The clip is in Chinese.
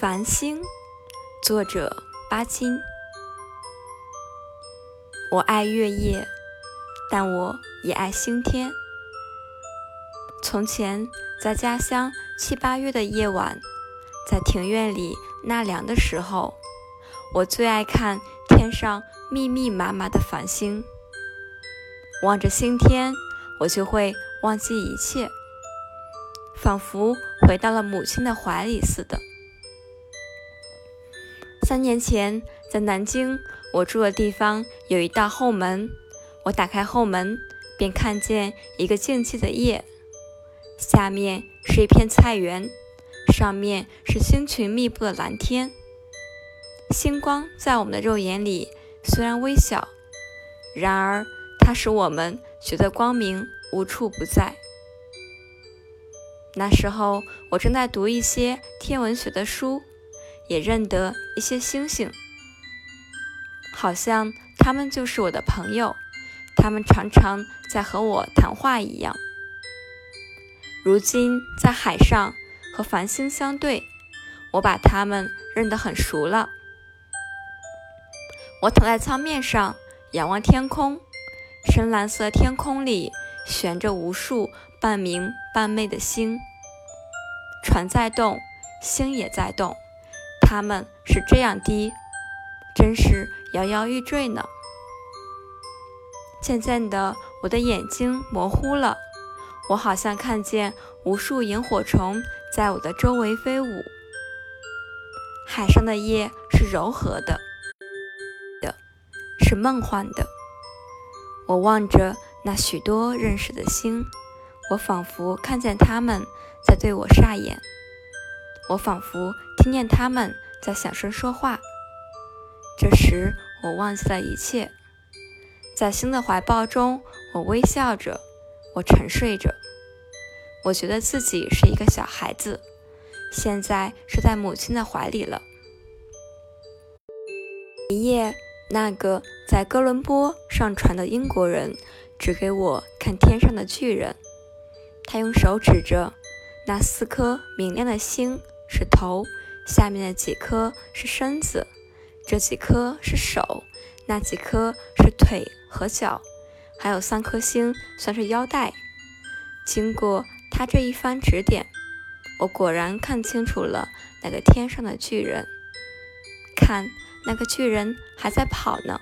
繁星，作者巴金。我爱月夜，但我也爱星天。从前，在家乡七八月的夜晚，在庭院里纳凉的时候，我最爱看天上密密麻麻的繁星。望着星天，我就会忘记一切，仿佛回到了母亲的怀里似的。三年前，在南京，我住的地方有一道后门。我打开后门，便看见一个静寂的夜，下面是一片菜园，上面是星群密布的蓝天。星光在我们的肉眼里虽然微小，然而它使我们觉得光明无处不在。那时候，我正在读一些天文学的书。也认得一些星星，好像他们就是我的朋友，他们常常在和我谈话一样。如今在海上和繁星相对，我把他们认得很熟了。我躺在舱面上，仰望天空，深蓝色天空里悬着无数半明半昧的星，船在动，星也在动。他们是这样低，真是摇摇欲坠呢。渐渐的，我的眼睛模糊了，我好像看见无数萤火虫在我的周围飞舞。海上的夜是柔和的，的是梦幻的。我望着那许多认识的星，我仿佛看见他们在对我眨眼。我仿佛听见他们在小声说话。这时，我忘记了一切，在星的怀抱中，我微笑着，我沉睡着。我觉得自己是一个小孩子，现在是在母亲的怀里了。一夜，那个在哥伦布上船的英国人指给我看天上的巨人，他用手指着那四颗明亮的星。是头，下面的几颗是身子，这几颗是手，那几颗是腿和脚，还有三颗星算是腰带。经过他这一番指点，我果然看清楚了那个天上的巨人。看，那个巨人还在跑呢。